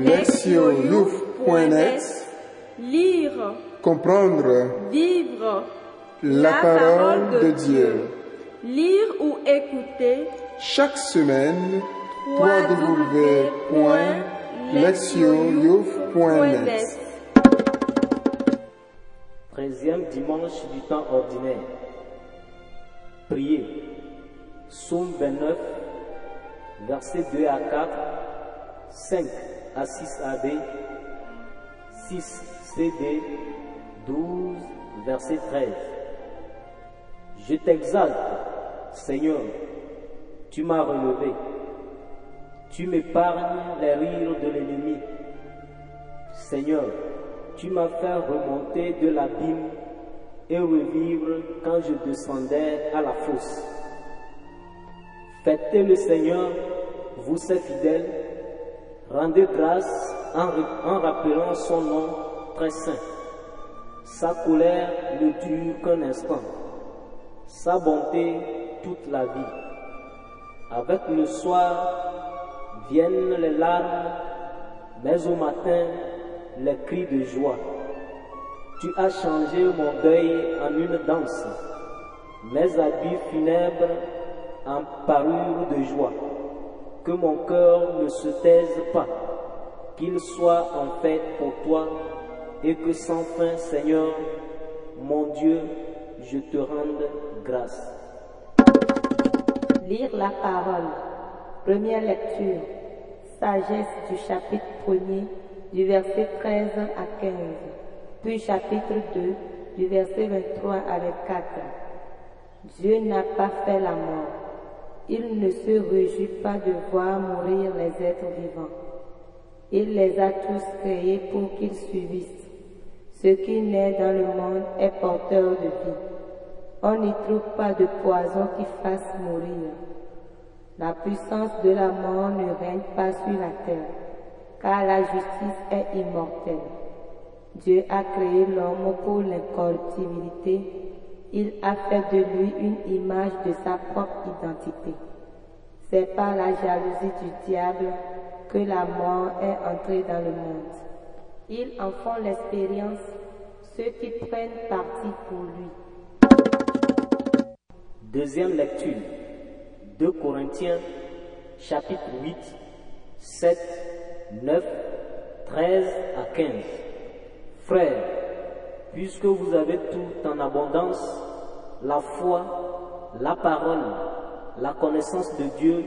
lectioyouf.net Lire, Comprendre. Vivre. La parole de Dieu. Lire ou écouter. Chaque semaine, www.lectioyouf.net Treizième dimanche du temps ordinaire. Priez. Psaume 29, versets 2 à 4, 5 à 6 AB, 6 CD, 12, verset 13. Je t'exalte, Seigneur, tu m'as relevé. Tu m'épargnes les rires de l'ennemi. Seigneur, tu m'as fait remonter de l'abîme et revivre quand je descendais à la fosse. Fêtez le Seigneur, vous ses fidèles, rendez grâce en, rappelant son nom très saint. Sa colère ne dure qu'un instant, sa bonté toute la vie. Avec le soir viennent les larmes, mais au matin les cris de joie. Tu as changé mon deuil en une danse, mes habits funèbres en parure de joie. Que mon cœur ne se taise pas, qu'il soit en fête pour toi, et que sans fin, Seigneur, mon Dieu, je te rende grâce. Lire la parole. Première lecture. Sagesse du chapitre 1er, du verset 13 à 15. Puis chapitre 2, du verset 23 à 24. Dieu n'a pas fait la mort. Il ne se réjouit pas de voir mourir les êtres vivants. Il les a tous créés pour qu'ils subissent. Ce qui naît dans le monde est porteur de vie. On n'y trouve pas de poison qui fasse mourir. La puissance de la mort ne règne pas sur la terre, car la justice est immortelle. Dieu a créé l'homme pour l'incorruptibilité. Il a fait de lui une image de sa propre identité. C'est par la jalousie du diable que la mort est entrée dans le monde. Ils en font l'expérience, ceux qui prennent parti pour lui. Deuxième lecture. 2 Corinthiens, chapitre 8, 7, 9, 13 à 15. Frères, puisque vous avez tout en abondance, la foi, la parole, la connaissance de Dieu,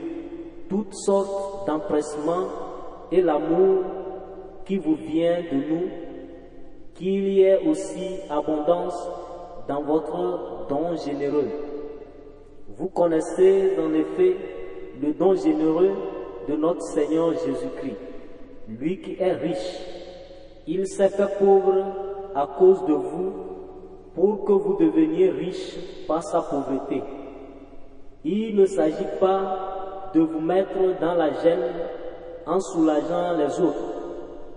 toutes sortes d'empressements et l'amour qui vous vient de nous, qu'il y ait aussi abondance dans votre don généreux. Vous connaissez en effet le don généreux de notre Seigneur Jésus-Christ, lui qui est riche. Il s'est fait pauvre à cause de vous pour que vous deveniez riches par sa pauvreté. Il ne s'agit pas de vous mettre dans la gêne en soulageant les autres.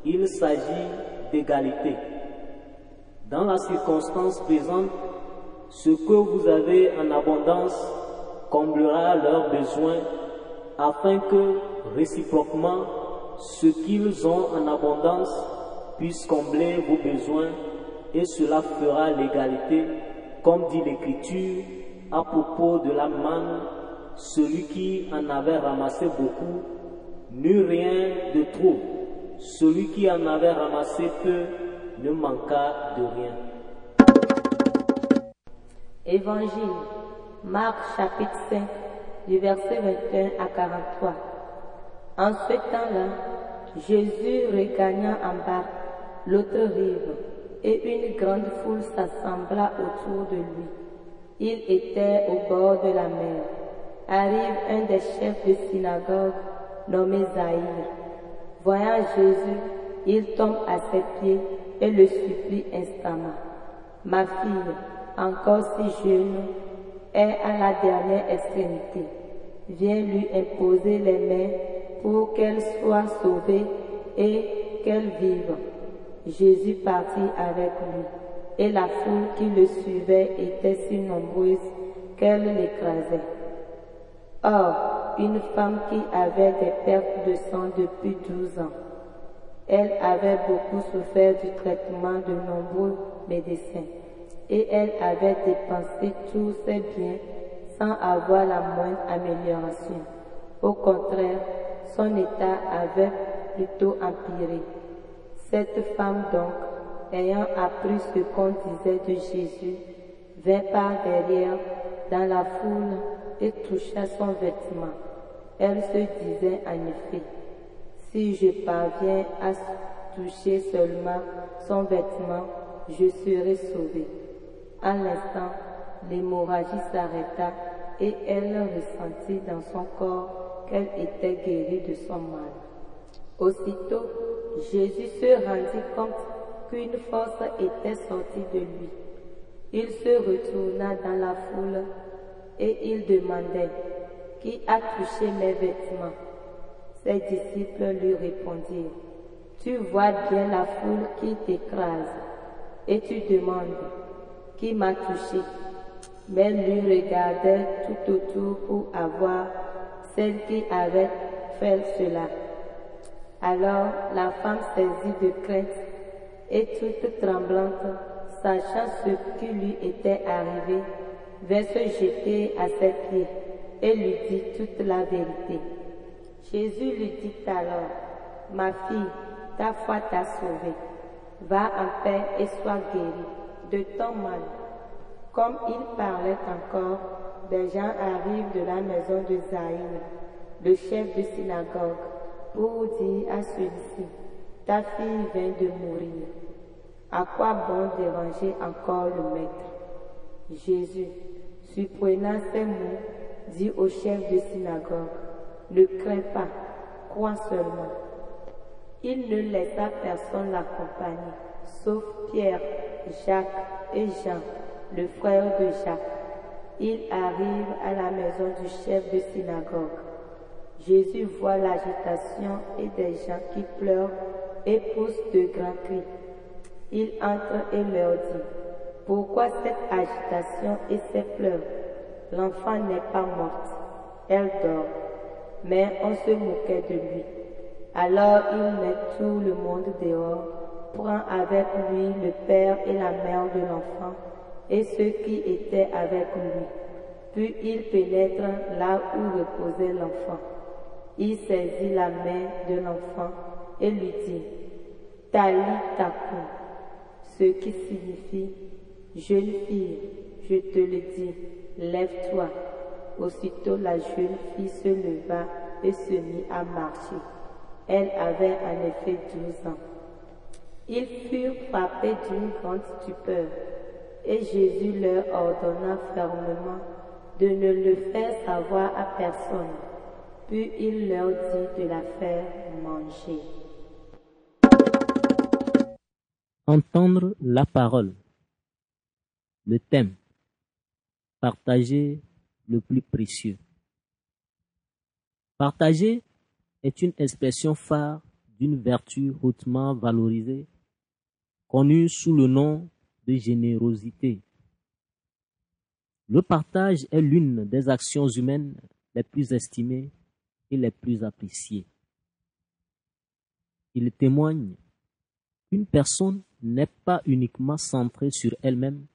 Il s'agit d'égalité. Dans la circonstance présente, ce que vous avez en abondance comblera leurs besoins afin que réciproquement ce qu'ils ont en abondance puisse combler vos besoins et cela fera l'égalité, comme dit l'Écriture à propos de la manne, celui qui en avait ramassé beaucoup n'eut rien de trop, celui qui en avait ramassé peu ne manqua de rien. Évangile, Marc chapitre 5, du verset 21 à 43. En ce temps-là, Jésus regagna en barque l'autre rive, et une grande foule s'assembla autour de lui. Il était au bord de la mer. Arrive un des chefs de synagogue nommé Zaïre. Voyant Jésus, il tombe à ses pieds et le supplie instamment. Ma fille, encore si jeune, est à la dernière extrémité. Viens lui imposer les mains pour qu'elle soit sauvée et qu'elle vive. Jésus partit avec lui, et la foule qui le suivait était si nombreuse qu'elle l'écrasait. Or, une femme qui avait des pertes de sang depuis douze ans Elle avait beaucoup souffert du traitement de nombreux médecins et elle avait dépensé tous ses biens sans avoir la moindre amélioration. Au contraire, son état avait plutôt empiré. Cette femme donc, ayant appris ce qu'on disait de Jésus, vint par derrière dans la foule et toucha son vêtement. Elle se disait en effet, si je parviens à toucher seulement son vêtement, je serai sauvée. À l'instant, l'hémorragie s'arrêta et elle ressentit dans son corps qu'elle était guérie de son mal. Aussitôt, Jésus se rendit compte qu'une force était sortie de lui. Il se retourna dans la foule et il demandait, Qui a touché mes vêtements? Ses disciples lui répondirent, Tu vois bien la foule qui t'écrase et tu demandes, Qui m'a touché? Mais lui regardait tout autour pour avoir celle qui avait fait cela. Alors la femme saisie de crainte et toute tremblante, sachant ce qui lui était arrivé, vint se jeter à ses pieds et lui dit toute la vérité. Jésus lui dit alors, Ma fille, ta foi t'a sauvée. Va en paix et sois guérie de ton mal. Comme il parlait encore, des gens arrivent de la maison de Zaïn, le chef de synagogue, pour dire à celui-ci, ta fille vient de mourir. À quoi bon déranger encore le maître? Jésus, supprenant ces mots, dit au chef de synagogue, ne crains pas, crois seulement. Il ne laissa personne l'accompagner, sauf Pierre, Jacques et Jean, le frère de Jacques. Il arrive à la maison du chef de synagogue. Jésus voit l'agitation et des gens qui pleurent et poussent de grands cris. Il entre et leur dit, pourquoi cette agitation et ces pleurs? L'enfant n'est pas morte, elle dort. Mais on se moquait de lui. Alors il met tout le monde dehors, prend avec lui le père et la mère de l'enfant et ceux qui étaient avec lui. Puis il pénètre là où reposait l'enfant. Il saisit la main de l'enfant et lui dit, Tali tapu, ce qui signifie, jeune fille, je te le dis, lève-toi. Aussitôt la jeune fille se leva et se mit à marcher. Elle avait en effet douze ans. Ils furent frappés d'une grande stupeur et Jésus leur ordonna fermement de ne le faire savoir à personne. Puis il leur dit de la faire manger. Entendre la parole. Le thème. Partager le plus précieux. Partager est une expression phare d'une vertu hautement valorisée, connue sous le nom de générosité. Le partage est l'une des actions humaines les plus estimées et les plus appréciées. Il témoigne qu'une personne n'est pas uniquement centrée sur elle-même,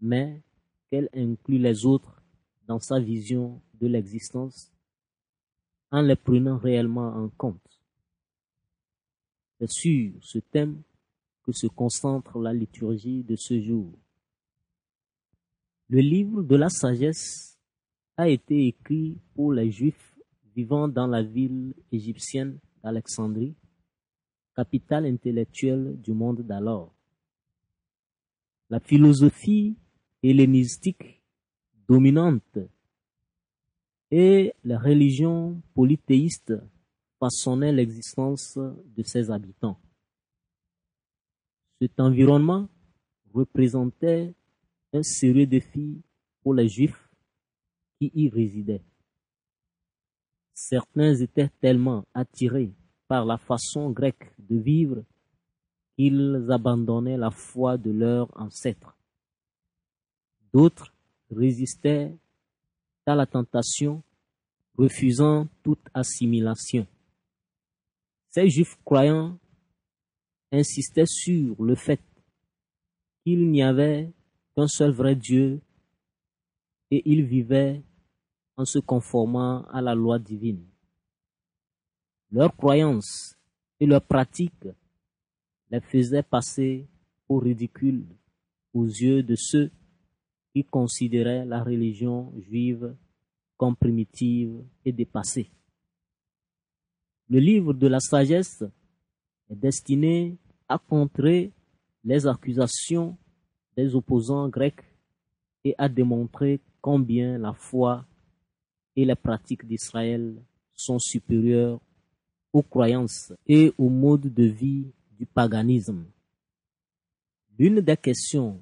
mais qu'elle inclut les autres dans sa vision de l'existence en les prenant réellement en compte. C'est sur ce thème que se concentre la liturgie de ce jour. Le livre de la sagesse a été écrit pour les Juifs vivant dans la ville égyptienne d'Alexandrie, capitale intellectuelle du monde d'alors. La philosophie hellénistique dominante et la religion polythéiste façonnaient l'existence de ses habitants. Cet environnement représentait un sérieux défi pour les Juifs qui y résidaient. Certains étaient tellement attirés par la façon grecque de vivre qu'ils abandonnaient la foi de leurs ancêtres. D'autres résistaient à la tentation, refusant toute assimilation. Ces juifs croyants insistait sur le fait qu'il n'y avait qu'un seul vrai Dieu et ils vivaient en se conformant à la loi divine. Leurs croyances et leurs pratiques les faisaient passer au ridicule aux yeux de ceux qui considéraient la religion juive comme primitive et dépassée. Le livre de la sagesse est destiné à contrer les accusations des opposants grecs et à démontrer combien la foi et les pratiques d'Israël sont supérieures aux croyances et au mode de vie du paganisme. L'une des questions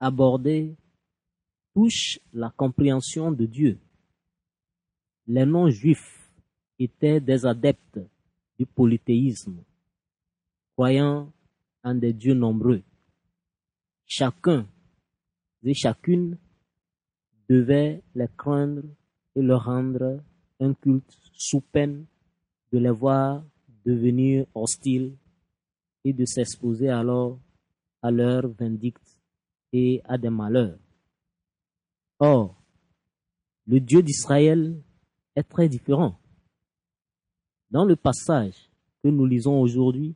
abordées touche la compréhension de Dieu. Les non-juifs étaient des adeptes du polythéisme, croyant en des dieux nombreux. Chacun et chacune devait les craindre et leur rendre un culte sous peine de les voir devenir hostiles et de s'exposer alors à leurs vindictes et à des malheurs. Or, le Dieu d'Israël est très différent. Dans le passage que nous lisons aujourd'hui,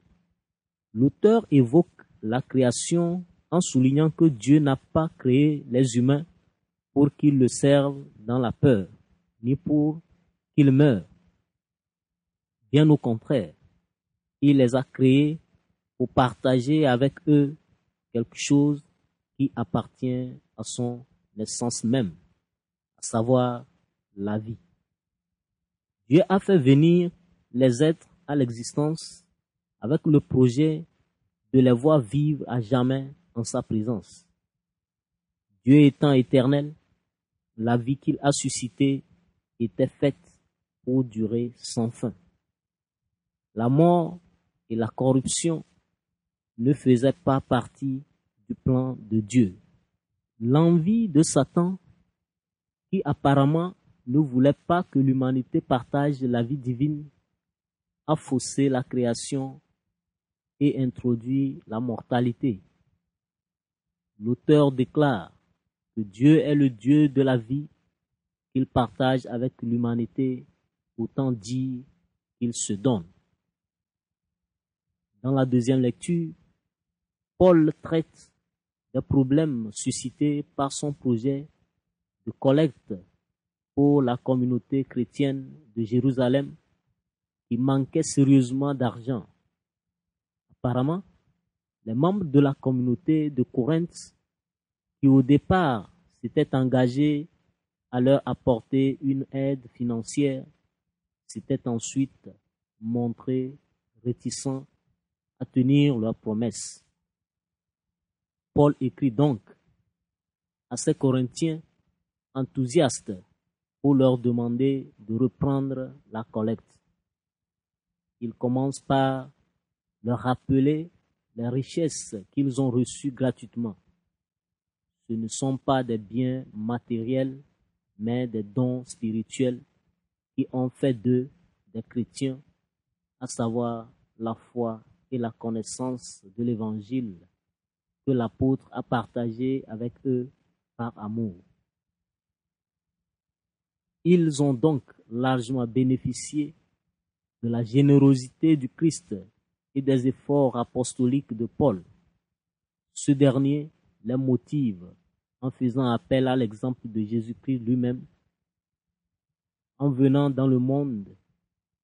l'auteur évoque la création en soulignant que Dieu n'a pas créé les humains pour qu'ils le servent dans la peur, ni pour qu'ils meurent. Bien au contraire, il les a créés pour partager avec eux quelque chose qui appartient à son essence même, à savoir la vie. Dieu a fait venir les êtres à l'existence avec le projet de les voir vivre à jamais en sa présence. Dieu étant éternel, la vie qu'il a suscitée était faite pour durer sans fin. La mort et la corruption ne faisaient pas partie du plan de Dieu. L'envie de Satan, qui apparemment ne voulait pas que l'humanité partage la vie divine, a faussé la création et introduit la mortalité. L'auteur déclare que Dieu est le Dieu de la vie qu'il partage avec l'humanité, autant dit qu'il se donne. Dans la deuxième lecture, Paul traite des problèmes suscités par son projet de collecte pour la communauté chrétienne de Jérusalem qui manquait sérieusement d'argent. Apparemment, les membres de la communauté de Corinthe qui au départ s'étaient engagés à leur apporter une aide financière s'étaient ensuite montrés réticents à tenir leurs promesses. Paul écrit donc à ces Corinthiens enthousiastes pour leur demander de reprendre la collecte. Il commence par leur rappeler les richesses qu'ils ont reçues gratuitement. Ce ne sont pas des biens matériels, mais des dons spirituels qui ont fait d'eux des chrétiens, à savoir la foi et la connaissance de l'Évangile que l'apôtre a partagé avec eux par amour. Ils ont donc largement bénéficié de la générosité du Christ et des efforts apostoliques de Paul. Ce dernier les motive en faisant appel à l'exemple de Jésus-Christ lui-même. En venant dans le monde,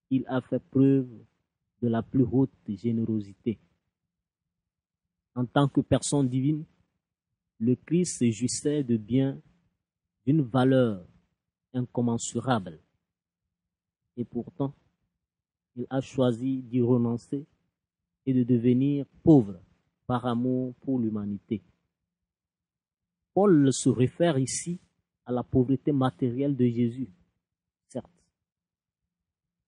il a fait preuve de la plus haute générosité. En tant que personne divine, le Christ se jouissait de biens d'une valeur incommensurable. Et pourtant, il a choisi d'y renoncer et de devenir pauvre par amour pour l'humanité. Paul se réfère ici à la pauvreté matérielle de Jésus, certes,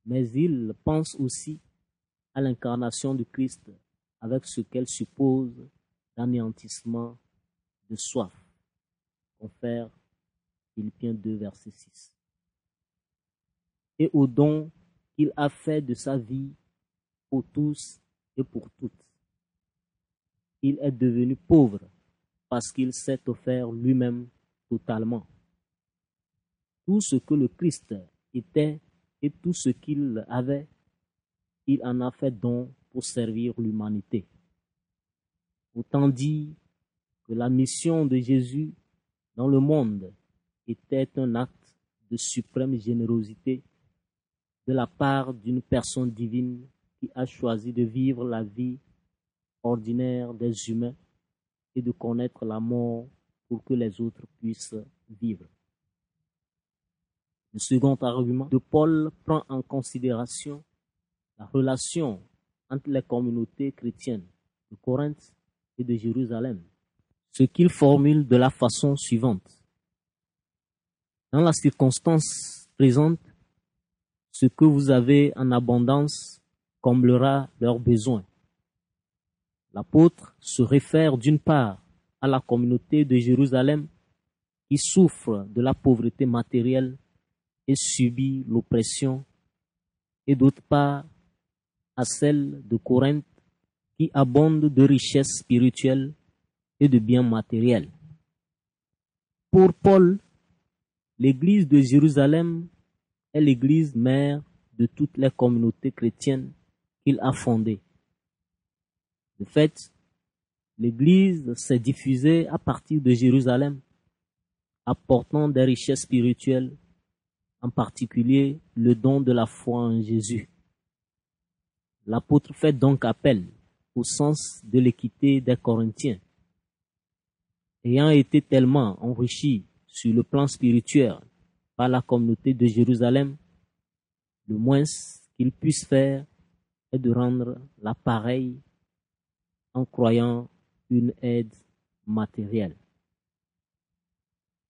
mais il pense aussi à l'incarnation du Christ avec ce qu'elle suppose d'anéantissement de soif. Confère Philippiens 2, verset 6. Et au don qu'il a fait de sa vie pour tous et pour toutes. il est devenu pauvre parce qu'il s'est offert lui-même totalement. Tout ce que le Christ était et tout ce qu'il avait, il en a fait don pour servir l'humanité. Autant dit que la mission de Jésus dans le monde était un acte de suprême générosité de la part d'une personne divine qui a choisi de vivre la vie ordinaire des humains et de connaître la mort pour que les autres puissent vivre. Le second argument de Paul prend en considération la relation entre les communautés chrétiennes de Corinthe et de Jérusalem, ce qu'il formule de la façon suivante. Dans la circonstance présente, ce que vous avez en abondance comblera leurs besoins. L'apôtre se réfère d'une part à la communauté de Jérusalem qui souffre de la pauvreté matérielle et subit l'oppression, et d'autre part à celle de Corinthe qui abonde de richesses spirituelles et de biens matériels. Pour Paul, l'église de Jérusalem est l'église mère de toutes les communautés chrétiennes qu'il a fondées. De fait, l'église s'est diffusée à partir de Jérusalem, apportant des richesses spirituelles, en particulier le don de la foi en Jésus. L'apôtre fait donc appel au sens de l'équité des Corinthiens. Ayant été tellement enrichi sur le plan spirituel par la communauté de Jérusalem, le moins qu'il puisse faire est de rendre l'appareil en croyant une aide matérielle.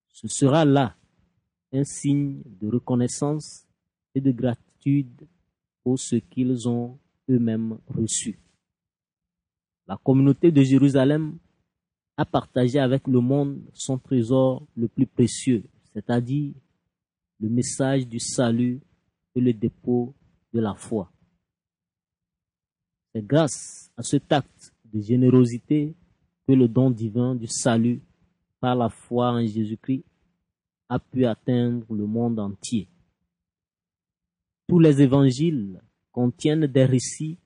Ce sera là un signe de reconnaissance et de gratitude pour ce qu'ils ont eux-mêmes reçu. La communauté de Jérusalem a partagé avec le monde son trésor le plus précieux, c'est-à-dire le message du salut et le dépôt de la foi. C'est grâce à cet acte de générosité que le don divin du salut par la foi en Jésus-Christ a pu atteindre le monde entier. Tous les évangiles contiennent des récits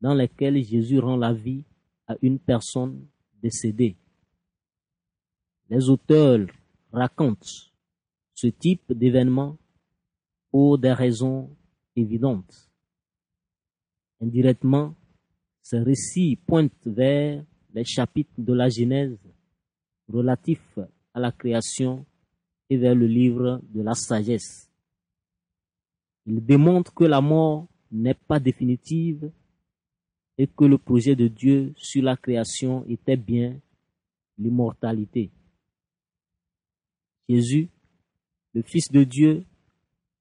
dans lesquels Jésus rend la vie à une personne décédée. Les auteurs racontent ce type d'événement pour des raisons évidentes. Indirectement, ces récits pointent vers les chapitres de la Genèse relatifs à la création et vers le livre de la sagesse. Ils démontrent que la mort n'est pas définitive et que le projet de Dieu sur la création était bien l'immortalité. Jésus, le Fils de Dieu,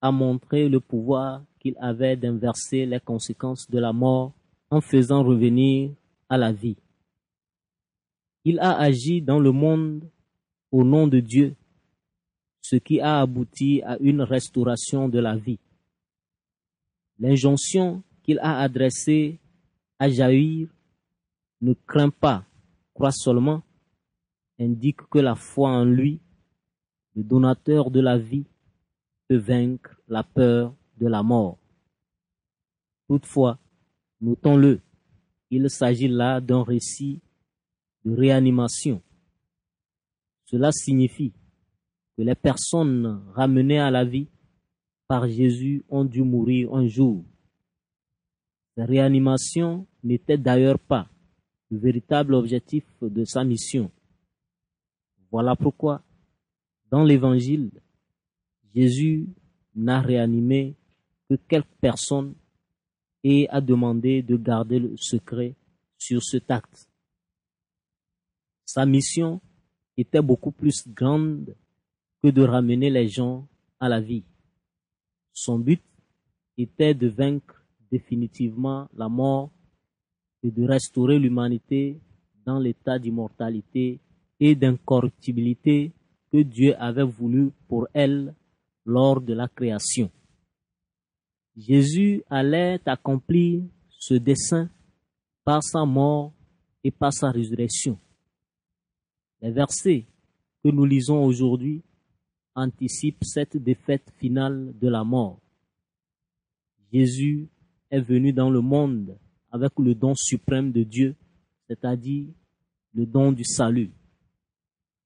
a montré le pouvoir qu'il avait d'inverser les conséquences de la mort en faisant revenir à la vie. Il a agi dans le monde au nom de Dieu, ce qui a abouti à une restauration de la vie. L'injonction qu'il a adressée à Jaïr ne craint pas, croit seulement, indique que la foi en lui, le donateur de la vie, peut vaincre la peur de la mort. Toutefois, notons-le, il s'agit là d'un récit de réanimation. Cela signifie que les personnes ramenées à la vie par Jésus ont dû mourir un jour. La réanimation n'était d'ailleurs pas le véritable objectif de sa mission. Voilà pourquoi, dans l'Évangile, Jésus n'a réanimé que quelques personnes et a demandé de garder le secret sur cet acte. Sa mission était beaucoup plus grande que de ramener les gens à la vie. Son but était de vaincre définitivement la mort et de restaurer l'humanité dans l'état d'immortalité et d'incorruptibilité que Dieu avait voulu pour elle lors de la création. Jésus allait accomplir ce dessein par sa mort et par sa résurrection. Les versets que nous lisons aujourd'hui anticipent cette défaite finale de la mort. Jésus est venu dans le monde avec le don suprême de Dieu, c'est-à-dire le don du salut.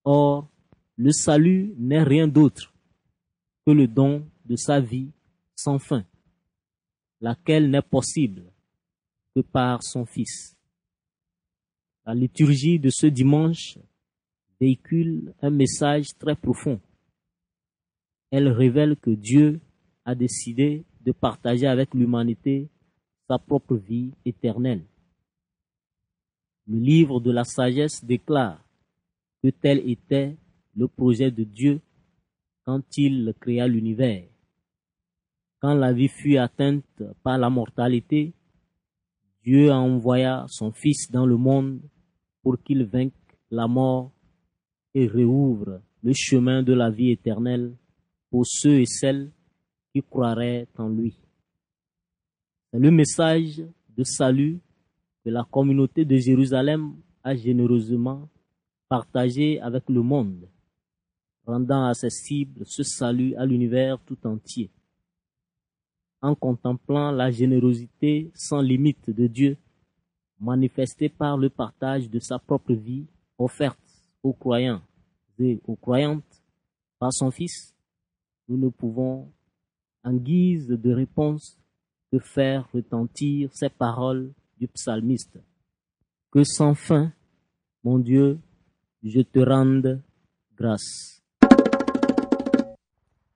Or, le salut n'est rien d'autre que le don de sa vie sans fin, laquelle n'est possible que par son Fils. La liturgie de ce dimanche véhicule un message très profond. Elle révèle que Dieu a décidé de partager avec l'humanité sa propre vie éternelle. Le livre de la sagesse déclare que tel était le projet de Dieu quand il créa l'univers. Quand la vie fut atteinte par la mortalité, Dieu envoya son Fils dans le monde pour qu'il vainque la mort et réouvre le chemin de la vie éternelle pour ceux et celles qui croiraient en lui. C'est le message de salut que la communauté de Jérusalem a généreusement partagé avec le monde, rendant accessible ce salut à l'univers tout entier. En contemplant la générosité sans limite de Dieu, manifestée par le partage de sa propre vie offerte aux croyants et aux croyantes par son Fils, nous ne pouvons, en guise de réponse, que faire retentir ces paroles du psalmiste. Que sans fin, mon Dieu, je te rende grâce.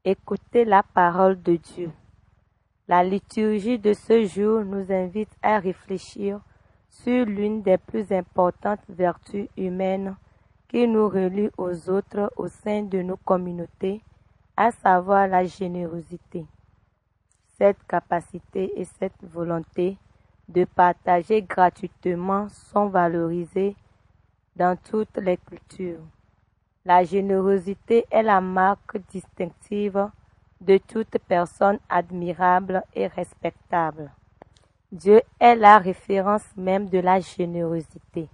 Écoutez la parole de Dieu. La liturgie de ce jour nous invite à réfléchir sur l'une des plus importantes vertus humaines qui nous relie aux autres au sein de nos communautés, à savoir la générosité. Cette capacité et cette volonté de partager gratuitement sont valorisées dans toutes les cultures. La générosité est la marque distinctive de toute personne admirable et respectable. Dieu est la référence même de la générosité.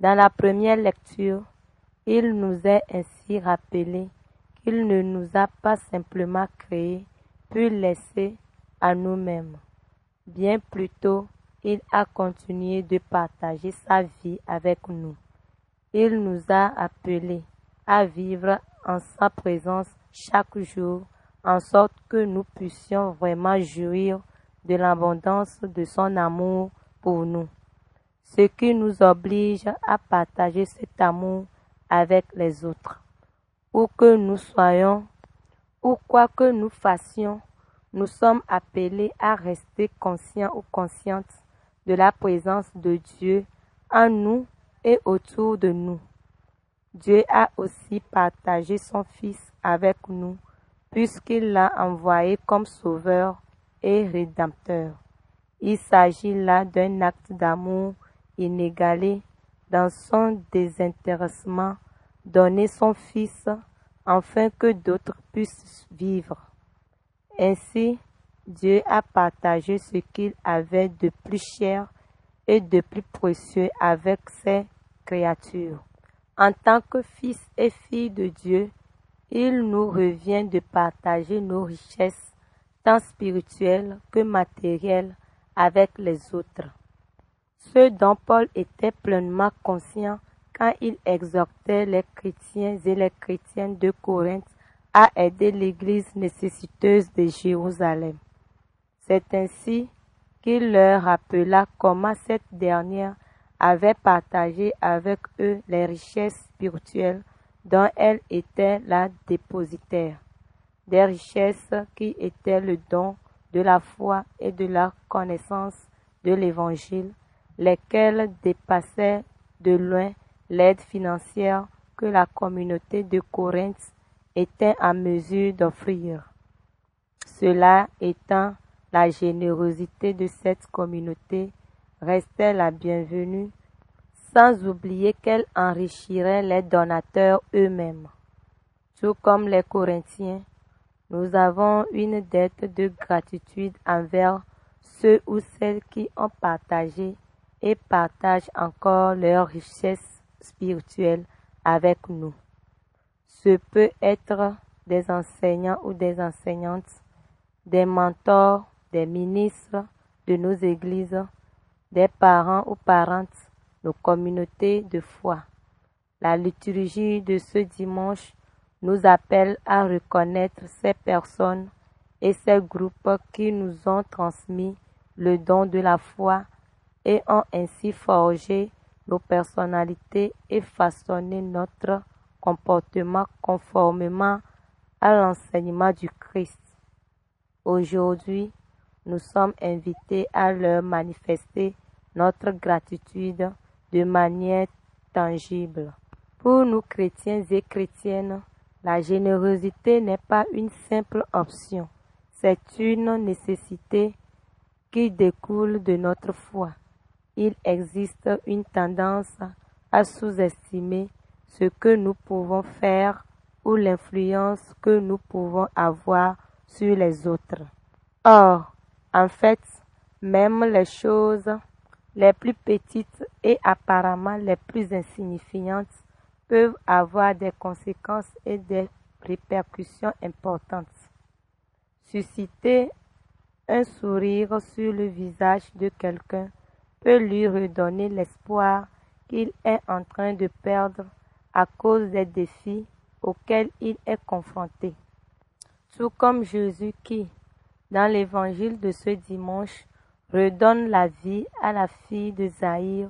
Dans la première lecture, il nous est ainsi rappelé qu'il ne nous a pas simplement créés puis laissés à nous-mêmes. Bien plutôt, il a continué de partager sa vie avec nous. Il nous a appelés à vivre en sa présence chaque jour, en sorte que nous puissions vraiment jouir de l'abondance de son amour pour nous, ce qui nous oblige à partager cet amour avec les autres. Où que nous soyons, ou quoi que nous fassions, nous sommes appelés à rester conscients ou conscientes de la présence de Dieu en nous et autour de nous. Dieu a aussi partagé son Fils avec nous, puisqu'il l'a envoyé comme sauveur et rédempteur. Il s'agit là d'un acte d'amour inégalé dans son désintéressement, donner son Fils afin que d'autres puissent vivre. Ainsi, Dieu a partagé ce qu'il avait de plus cher et de plus précieux avec ses créatures. En tant que fils et filles de Dieu, il nous revient de partager nos richesses, tant spirituelles que matérielles, avec les autres ce dont Paul était pleinement conscient quand il exhortait les chrétiens et les chrétiennes de Corinthe à aider l'Église nécessiteuse de Jérusalem. C'est ainsi qu'il leur rappela comment cette dernière avait partagé avec eux les richesses spirituelles dont elle était la dépositaire, des richesses qui étaient le don de la foi et de la connaissance de l'Évangile lesquels dépassaient de loin l'aide financière que la communauté de Corinthe était en mesure d'offrir. Cela étant, la générosité de cette communauté restait la bienvenue, sans oublier qu'elle enrichirait les donateurs eux-mêmes. Tout comme les Corinthiens, nous avons une dette de gratitude envers ceux ou celles qui ont partagé et partagent encore leurs richesses spirituelles avec nous. Ce peut être des enseignants ou des enseignantes, des mentors, des ministres de nos églises, des parents ou parentes, nos communautés de foi. La liturgie de ce dimanche nous appelle à reconnaître ces personnes et ces groupes qui nous ont transmis le don de la foi et ont ainsi forgé nos personnalités et façonné notre comportement conformément à l'enseignement du Christ. Aujourd'hui, nous sommes invités à leur manifester notre gratitude de manière tangible. Pour nous chrétiens et chrétiennes, la générosité n'est pas une simple option, c'est une nécessité qui découle de notre foi. Il existe une tendance à sous-estimer ce que nous pouvons faire ou l'influence que nous pouvons avoir sur les autres. Or, en fait, même les choses les plus petites et apparemment les plus insignifiantes peuvent avoir des conséquences et des répercussions importantes. Susciter un sourire sur le visage de quelqu'un peut lui redonner l'espoir qu'il est en train de perdre à cause des défis auxquels il est confronté. Tout comme Jésus qui, dans l'évangile de ce dimanche, redonne la vie à la fille de Zahir,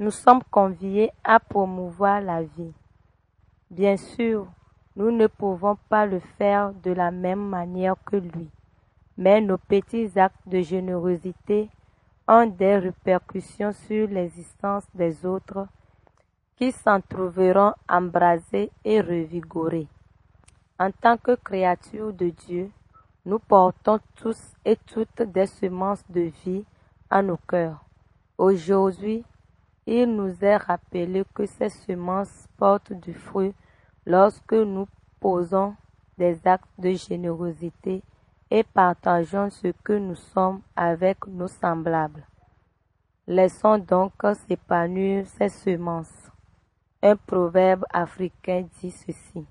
nous sommes conviés à promouvoir la vie. Bien sûr, nous ne pouvons pas le faire de la même manière que lui, mais nos petits actes de générosité ont des répercussions sur l'existence des autres qui s'en trouveront embrasés et revigorés. En tant que créatures de Dieu, nous portons tous et toutes des semences de vie à nos cœurs. Aujourd'hui, il nous est rappelé que ces semences portent du fruit lorsque nous posons des actes de générosité et partageons ce que nous sommes avec nos semblables. Laissons donc s'épanouir ces semences. Un proverbe africain dit ceci.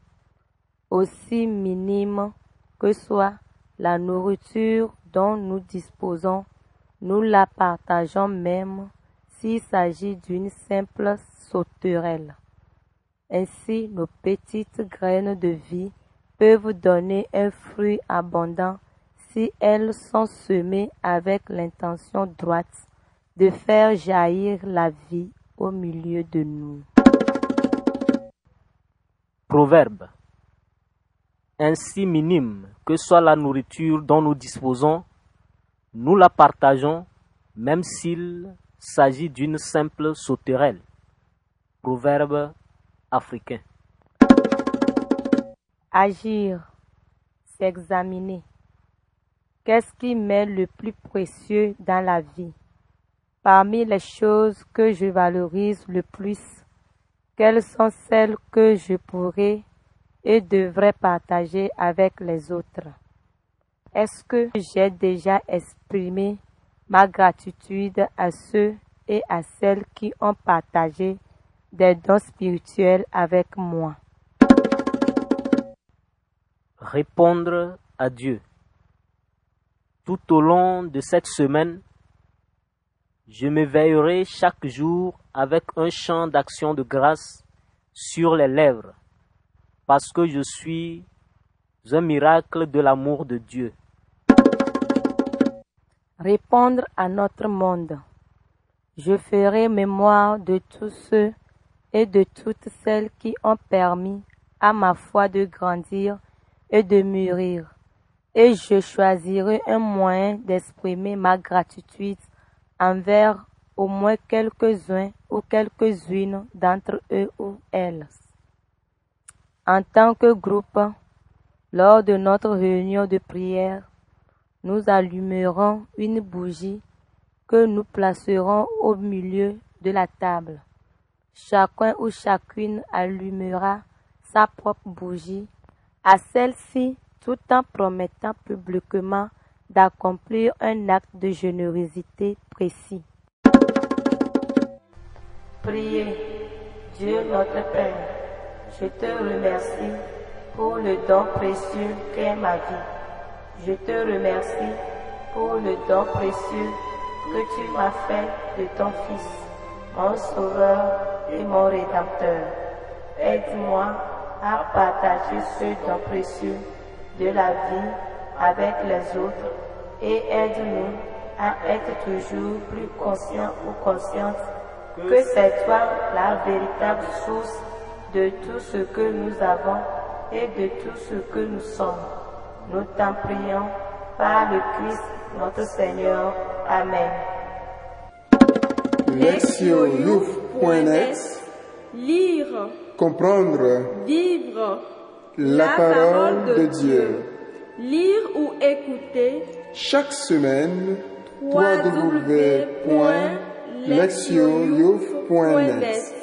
Aussi minime que soit la nourriture dont nous disposons, nous la partageons même s'il s'agit d'une simple sauterelle. Ainsi, nos petites graines de vie peuvent donner un fruit abondant si elles sont semées avec l'intention droite de faire jaillir la vie au milieu de nous. Proverbe. Ainsi minime que soit la nourriture dont nous disposons, nous la partageons même s'il s'agit d'une simple sauterelle. Proverbe africain. Agir, s'examiner. Qu'est-ce qui m'est le plus précieux dans la vie? Parmi les choses que je valorise le plus, quelles sont celles que je pourrais et devrais partager avec les autres? Est-ce que j'ai déjà exprimé ma gratitude à ceux et à celles qui ont partagé des dons spirituels avec moi? Répondre à Dieu. Tout au long de cette semaine, je me veillerai chaque jour avec un chant d'action de grâce sur les lèvres, parce que je suis un miracle de l'amour de Dieu. Répondre à notre monde. Je ferai mémoire de tous ceux et de toutes celles qui ont permis à ma foi de grandir et de mûrir et je choisirai un moyen d'exprimer ma gratitude envers au moins quelques-uns ou quelques-unes d'entre eux ou elles. En tant que groupe, lors de notre réunion de prière, nous allumerons une bougie que nous placerons au milieu de la table. Chacun ou chacune allumera sa propre bougie. À celle-ci, tout en promettant publiquement d'accomplir un acte de générosité précis. Priez. Dieu notre Père, je te remercie pour le don précieux qu'est ma vie. Je te remercie pour le don précieux que tu m'as fait de ton Fils, mon Sauveur et mon Rédempteur. Aide-moi à partager ce don précieux de la vie avec les autres et aide-nous à être toujours plus conscients ou conscientes que c'est toi la véritable source de tout ce que nous avons et de tout ce que nous sommes. Nous t'en prions par le Christ notre Seigneur. Amen. Lire, Comprendre vivre la parole de Dieu. Lire ou écouter Chaque semaine, www.lectioyouf.net